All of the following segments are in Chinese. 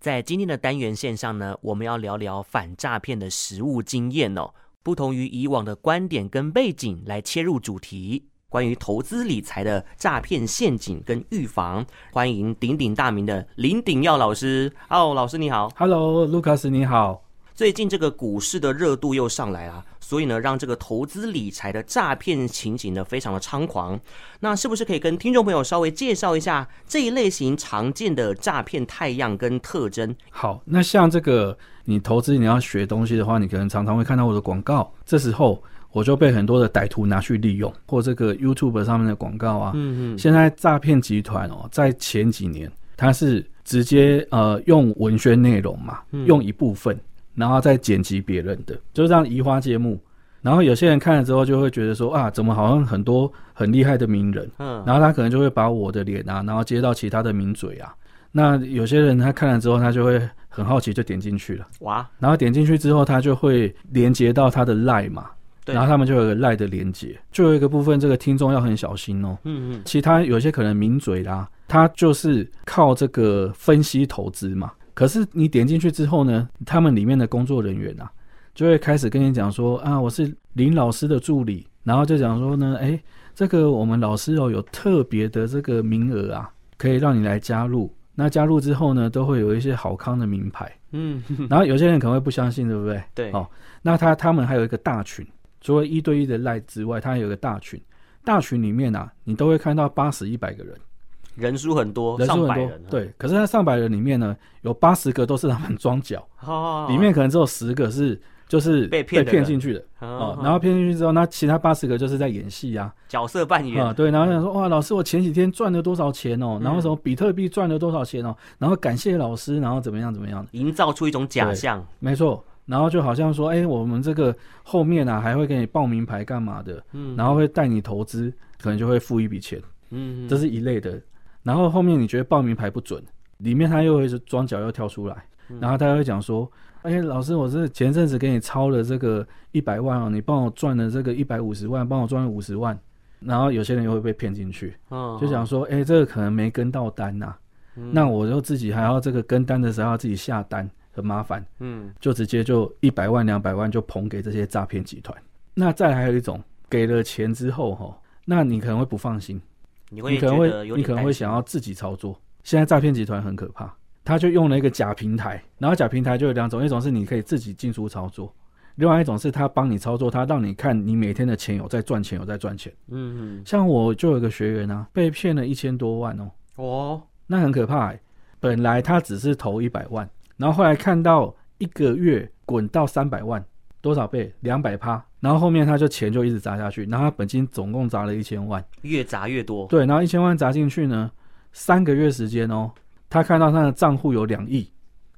在今天的单元线上呢，我们要聊聊反诈骗的实务经验哦。不同于以往的观点跟背景来切入主题，关于投资理财的诈骗陷阱跟预防，欢迎鼎鼎大名的林鼎耀老师。哦，老师你好。Hello，卢卡斯你好。最近这个股市的热度又上来了，所以呢，让这个投资理财的诈骗情景呢非常的猖狂。那是不是可以跟听众朋友稍微介绍一下这一类型常见的诈骗太样跟特征？好，那像这个你投资你要学东西的话，你可能常常会看到我的广告，这时候我就被很多的歹徒拿去利用，或这个 YouTube 上面的广告啊。嗯嗯。现在诈骗集团哦，在前几年它是直接呃用文宣内容嘛，用一部分。然后再剪辑别人的，就这样移花接木。然后有些人看了之后就会觉得说啊，怎么好像很多很厉害的名人，嗯，然后他可能就会把我的脸啊，然后接到其他的名嘴啊。那有些人他看了之后，他就会很好奇，就点进去了。哇！然后点进去之后，他就会连接到他的 LINE 嘛，对，然后他们就有个 LINE 的连接。就有一个部分，这个听众要很小心哦。嗯嗯。其他有些可能名嘴啦，他就是靠这个分析投资嘛。可是你点进去之后呢，他们里面的工作人员啊，就会开始跟你讲说啊，我是林老师的助理，然后就讲说呢，哎、欸，这个我们老师哦有特别的这个名额啊，可以让你来加入。那加入之后呢，都会有一些好康的名牌，嗯，然后有些人可能会不相信，对不对？对，哦，那他他们还有一个大群，除了一对一的赖之外，他还有一个大群，大群里面啊，你都会看到八十、一百个人。人数很多，人数很多，人对。可是那上百人里面呢，有八十个都是他们装脚，哦，里面可能只有十个是就是被骗被骗进去的，哦。然后骗进去之后，那其他八十个就是在演戏啊，角色扮演啊，对。然后想说，哇，老师，我前几天赚了多少钱哦？然后什么比特币赚了多少钱哦？然后感谢老师，然后怎么样怎么样，营造出一种假象，没错。然后就好像说，哎，我们这个后面啊还会给你报名牌干嘛的？嗯，然后会带你投资，可能就会付一笔钱，嗯，这是一类的。然后后面你觉得报名牌不准，里面他又会是装脚又跳出来，然后他会讲说：“哎，老师，我是前阵子给你抄了这个一百万哦，你帮我赚了这个一百五十万，帮我赚了五十万。”然后有些人又会被骗进去，就想说：“哎，这个可能没跟到单呐，那我就自己还要这个跟单的时候要自己下单，很麻烦。”嗯，就直接就一百万两百万就捧给这些诈骗集团。那再还有一种，给了钱之后哈，那你可能会不放心。你会，你可能会，你可能会想要自己操作。现在诈骗集团很可怕，他就用了一个假平台，然后假平台就有两种，一种是你可以自己进出操作，另外一种是他帮你操作，他让你看你每天的钱有在赚钱，有在赚钱。嗯嗯。像我就有一个学员啊，被骗了一千多万哦。哦。那很可怕欸。本来他只是投一百万，然后后来看到一个月滚到三百万。多少倍？两百趴，然后后面他就钱就一直砸下去，然后他本金总共砸了一千万，越砸越多。对，然后一千万砸进去呢，三个月时间哦，他看到他的账户有两亿，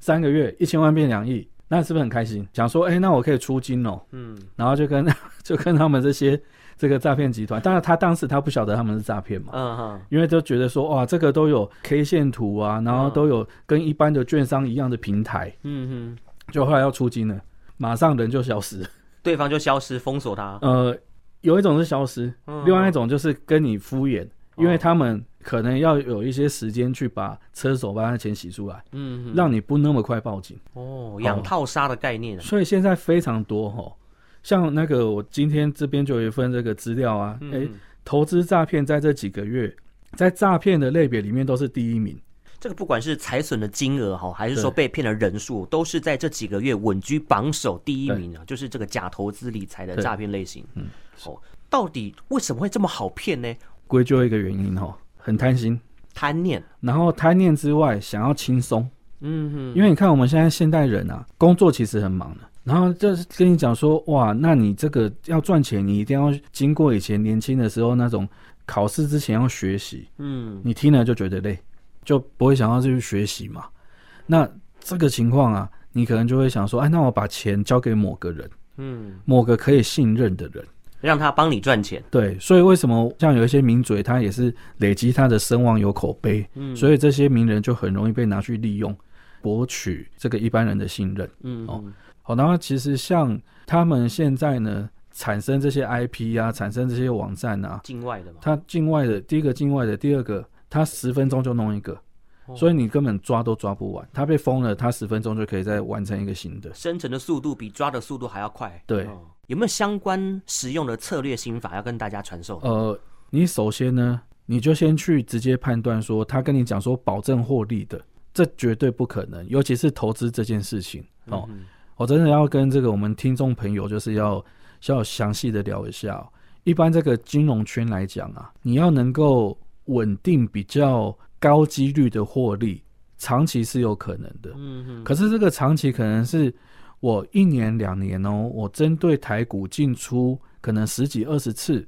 三个月一千万变两亿，那是不是很开心？想说，哎，那我可以出金哦。嗯，然后就跟 就跟他们这些这个诈骗集团，当然他当时他不晓得他们是诈骗嘛，嗯哼，因为都觉得说，哇，这个都有 K 线图啊，然后都有跟一般的券商一样的平台，嗯哼，就后来要出金了。马上人就消失，对方就消失，封锁他。呃，有一种是消失，嗯、另外一种就是跟你敷衍，嗯、因为他们可能要有一些时间去把车手把他的钱洗出来，嗯，让你不那么快报警。哦，养套杀的概念、啊。所以现在非常多哈，像那个我今天这边就有一份这个资料啊，哎、嗯欸，投资诈骗在这几个月，在诈骗的类别里面都是第一名。这个不管是财损的金额哈，还是说被骗的人数，都是在这几个月稳居榜首第一名啊！就是这个假投资理财的诈骗类型。嗯，哦，到底为什么会这么好骗呢？归咎一个原因哈，很贪心、贪念，然后贪念之外想要轻松。嗯哼，因为你看我们现在现代人啊，工作其实很忙的，然后就是跟你讲说，哇，那你这个要赚钱，你一定要经过以前年轻的时候那种考试之前要学习。嗯，你听了就觉得累。就不会想要去学习嘛？那这个情况啊，你可能就会想说，哎，那我把钱交给某个人，嗯，某个可以信任的人，让他帮你赚钱。对，所以为什么像有一些名嘴，他也是累积他的声望有口碑，嗯，所以这些名人就很容易被拿去利用，博取这个一般人的信任，嗯，哦，好，然后其实像他们现在呢，产生这些 IP 啊，产生这些网站啊，境外的嘛，他境外的，第一个境外的，第二个。他十分钟就弄一个，所以你根本抓都抓不完。他被封了，他十分钟就可以再完成一个新的。生成的速度比抓的速度还要快。对，有没有相关实用的策略心法要跟大家传授？呃，你首先呢，你就先去直接判断说，他跟你讲说保证获利的，这绝对不可能。尤其是投资这件事情哦，嗯、我真的要跟这个我们听众朋友就是要要详细的聊一下、哦。一般这个金融圈来讲啊，你要能够稳定比较高几率的获利，长期是有可能的。嗯哼。可是这个长期可能是我一年两年哦，我针对台股进出可能十几二十次，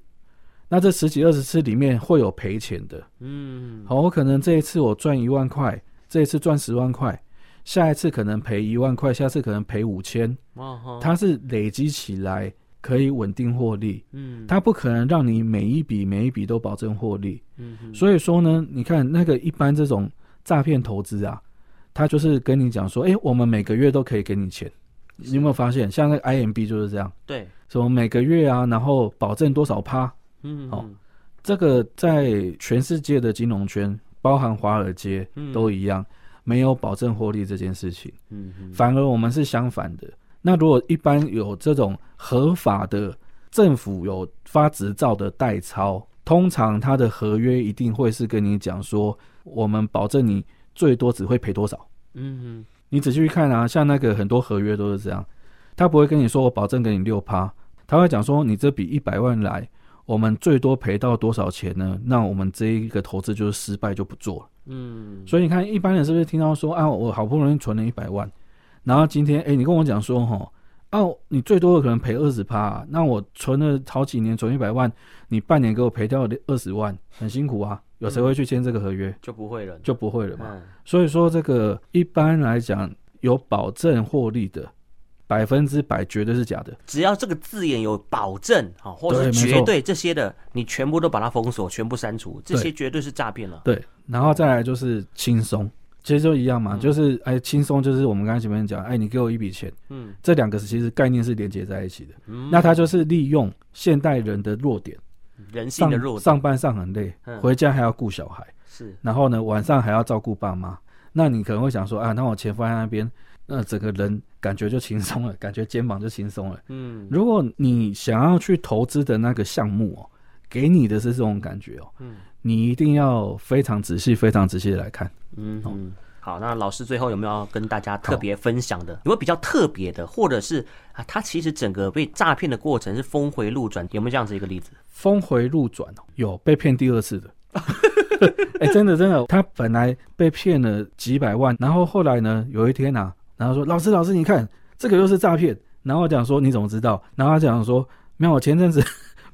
那这十几二十次里面会有赔钱的。嗯。好，我可能这一次我赚一万块，这一次赚十万块，下一次可能赔一万块，下次可能赔五千。哦。它是累积起来。可以稳定获利，嗯，它不可能让你每一笔每一笔都保证获利，嗯，所以说呢，你看那个一般这种诈骗投资啊，他就是跟你讲说，哎、欸，我们每个月都可以给你钱，你有没有发现？像那个 IMB 就是这样，对，什么每个月啊，然后保证多少趴，嗯哼，哦，这个在全世界的金融圈，包含华尔街都一样，嗯、没有保证获利这件事情，嗯，反而我们是相反的。那如果一般有这种合法的政府有发执照的代操，通常他的合约一定会是跟你讲说，我们保证你最多只会赔多少。嗯哼，你仔细去看啊，像那个很多合约都是这样，他不会跟你说我保证给你六趴，他会讲说你这笔一百万来，我们最多赔到多少钱呢？那我们这一个投资就是失败就不做了。嗯，所以你看一般人是不是听到说啊，我好不容易存了一百万。然后今天，哎，你跟我讲说，哈，哦，你最多的可能赔二十趴，那我存了好几年，存一百万，你半年给我赔掉二十万，很辛苦啊。有谁会去签这个合约？嗯、就不会了，就不会了嘛。嗯、所以说，这个一般来讲，有保证获利的，百分之百绝对是假的。只要这个字眼有保证，啊，或者绝对这些的，你全部都把它封锁，全部删除，这些绝对是诈骗了。对，然后再来就是轻松。其实就一样嘛，嗯、就是哎，轻松就是我们刚才前面讲，哎，你给我一笔钱，嗯，这两个其实概念是连接在一起的。嗯，那他就是利用现代人的弱点，人性的弱点，上班上很累，嗯、回家还要顾小孩，是，然后呢晚上还要照顾爸妈。那你可能会想说，啊，那我钱放在那边，那整个人感觉就轻松了，感觉肩膀就轻松了。嗯，如果你想要去投资的那个项目哦，给你的是这种感觉哦，嗯。你一定要非常仔细、非常仔细的来看。嗯嗯，好，那老师最后有没有要跟大家特别分享的？有没有比较特别的，或者是啊，他其实整个被诈骗的过程是峰回路转，有没有这样子一个例子？峰回路转哦，有被骗第二次的。哎、欸，真的真的，他本来被骗了几百万，然后后来呢，有一天呐、啊，然后说老师老师，你看这个又是诈骗。然后我讲说你怎么知道？然后他讲说没有，我前阵子。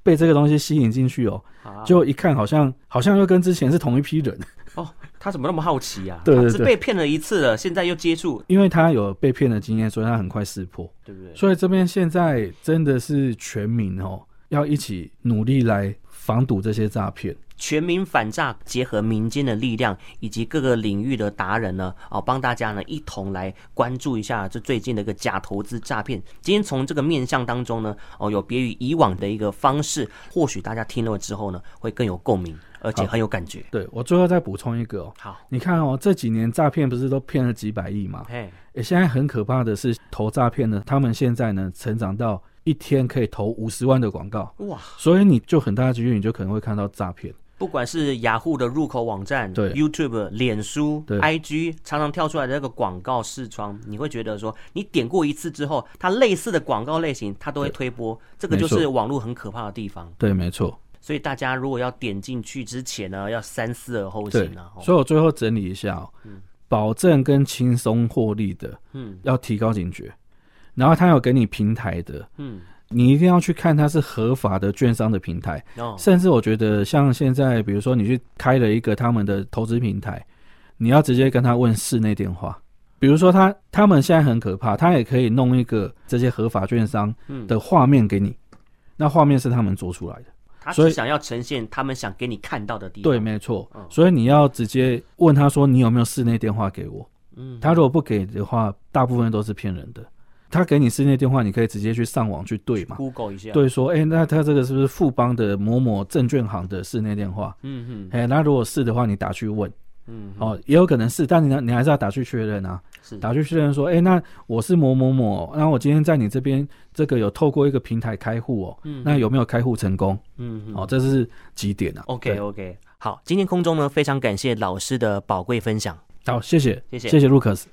被这个东西吸引进去哦，就一看好像好像又跟之前是同一批人哦。他怎么那么好奇呀？对，是被骗了一次了，现在又接触，因为他有被骗的经验，所以他很快识破，对不对？所以这边现在真的是全民哦，要一起努力来防堵这些诈骗。全民反诈，结合民间的力量以及各个领域的达人呢，哦，帮大家呢一同来关注一下这最近的一个假投资诈骗。今天从这个面向当中呢，哦，有别于以往的一个方式，或许大家听了之后呢，会更有共鸣，而且很有感觉。对，我最后再补充一个哦，好，你看哦，这几年诈骗不是都骗了几百亿吗？哎嘿，现在很可怕的是投诈骗呢，他们现在呢成长到一天可以投五十万的广告，哇，所以你就很大的几率，你就可能会看到诈骗。不管是雅虎的入口网站、对 YouTube、脸书、IG，常常跳出来的那个广告视窗，你会觉得说，你点过一次之后，它类似的广告类型，它都会推播。对这个就是网络很可怕的地方。对，没错。所以大家如果要点进去之前呢，要三思而后行啊。所以我最后整理一下哦，嗯、保证跟轻松获利的，嗯，要提高警觉。然后他有给你平台的，嗯。你一定要去看它是合法的券商的平台，甚至我觉得像现在，比如说你去开了一个他们的投资平台，你要直接跟他问室内电话。比如说他他们现在很可怕，他也可以弄一个这些合法券商的画面给你，那画面是他们做出来的，他是想要呈现他们想给你看到的地方。对，没错。所以你要直接问他说，你有没有室内电话给我？嗯，他如果不给的话，大部分都是骗人的。他给你室内电话，你可以直接去上网去对嘛，Google 一下，对，说，哎、欸，那他这个是不是富邦的某某证券行的室内电话？嗯嗯，哎，那如果是的话，你打去问，嗯，哦，也有可能是，但你你还是要打去确认啊，是。打去确认说，哎、欸，那我是某某某，那我今天在你这边这个有透过一个平台开户哦，嗯，那有没有开户成功？嗯，哦，这是几点啊？OK OK，好，今天空中呢非常感谢老师的宝贵分享，好，谢谢，谢谢，谢谢 Lucas。